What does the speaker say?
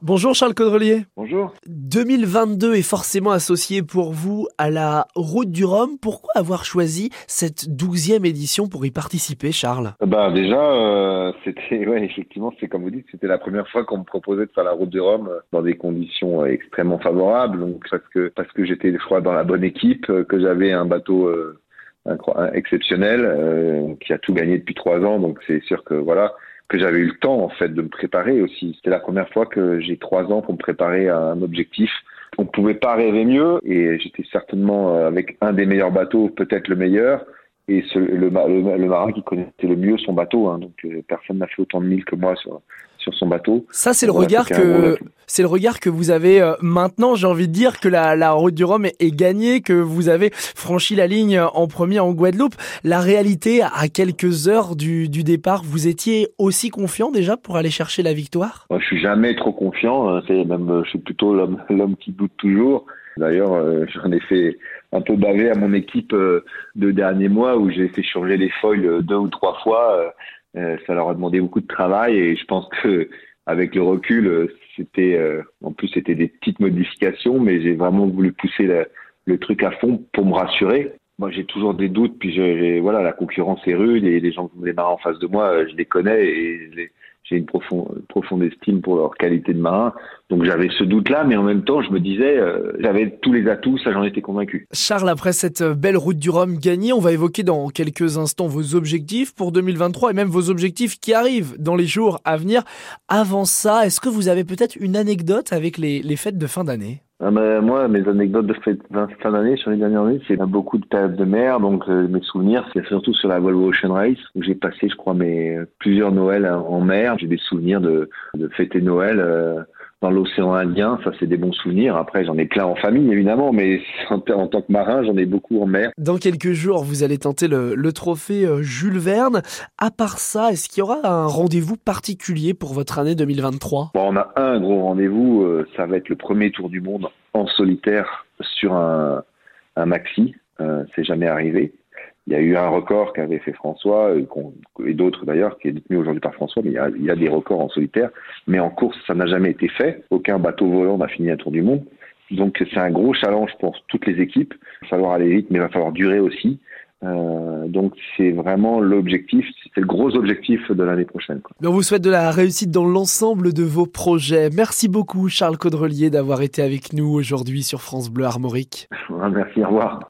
Bonjour Charles Caudrelier. Bonjour. 2022 est forcément associé pour vous à la Route du Rhum. Pourquoi avoir choisi cette douzième édition pour y participer, Charles? Bah déjà, euh, c'était ouais, effectivement, c'est comme vous dites, c'était la première fois qu'on me proposait de faire la Route du Rhum euh, dans des conditions euh, extrêmement favorables. Donc parce que parce que j'étais, je crois, dans la bonne équipe, que j'avais un bateau exceptionnel qui a tout gagné depuis trois ans. Donc c'est sûr que voilà que j'avais eu le temps en fait de me préparer aussi. C'était la première fois que j'ai trois ans pour me préparer à un objectif. On ne pouvait pas rêver mieux et j'étais certainement euh, avec un des meilleurs bateaux, peut-être le meilleur, et le, le, le, marin qui connaissait le mieux son bateau. Hein. donc euh, personne n'a fait autant de milles que moi sur, sur son bateau. Ça, c'est le regard que c'est le regard que vous avez euh, maintenant. J'ai envie de dire que la, la route du Rhum est, gagnée, que vous avez franchi la ligne en premier en Guadeloupe. La réalité, à quelques heures du, du départ, vous étiez aussi confiant déjà pour aller chercher la victoire? Moi, je suis jamais trop confiant. Hein. C'est même, je suis plutôt l'homme qui doute toujours. D'ailleurs, euh, j'en ai fait un peu baver à mon équipe euh, de derniers mois où j'ai fait changer les foils deux ou trois fois. Euh, ça leur a demandé beaucoup de travail et je pense que avec le recul, euh, c'était euh, en plus c'était des petites modifications, mais j'ai vraiment voulu pousser le truc à fond pour me rassurer. Moi, j'ai toujours des doutes, puis je, voilà, la concurrence est rude et les gens, les marins en face de moi, je les connais et j'ai une profonde, profonde estime pour leur qualité de marin. Donc j'avais ce doute-là, mais en même temps, je me disais, euh, j'avais tous les atouts, ça j'en étais convaincu. Charles, après cette belle route du Rhum gagnée, on va évoquer dans quelques instants vos objectifs pour 2023 et même vos objectifs qui arrivent dans les jours à venir. Avant ça, est-ce que vous avez peut-être une anecdote avec les, les fêtes de fin d'année? Ah moi, mes anecdotes de fin d'année sur les dernières années, c'est beaucoup de périodes de mer. Donc, euh, mes souvenirs, c'est surtout sur la Volvo Ocean Race, où j'ai passé, je crois, mes plusieurs Noëls en mer. J'ai des souvenirs de, de fêter Noël euh, dans l'océan Indien, ça c'est des bons souvenirs. Après, j'en ai plein en famille évidemment, mais en, tant que marin, j'en ai beaucoup en mer. Dans quelques jours, vous allez tenter le, le trophée euh, Jules Verne. À part ça, est-ce qu'il y aura un rendez-vous particulier pour votre année 2023 bon, On a un gros rendez-vous, euh, ça va être le premier tour du monde en solitaire sur un, un maxi. Euh, c'est jamais arrivé. Il y a eu un record qu'avait fait François et, d'autres d'ailleurs, qui est détenu aujourd'hui par François, mais il y, a, des records en solitaire. Mais en course, ça n'a jamais été fait. Aucun bateau volant n'a fini un tour du monde. Donc c'est un gros challenge pour toutes les équipes. Il va falloir aller vite, mais il va falloir durer aussi. Euh, donc c'est vraiment l'objectif, c'est le gros objectif de l'année prochaine. On vous souhaite de la réussite dans l'ensemble de vos projets. Merci beaucoup Charles Caudrelier d'avoir été avec nous aujourd'hui sur France Bleu Armorique. Merci, au revoir.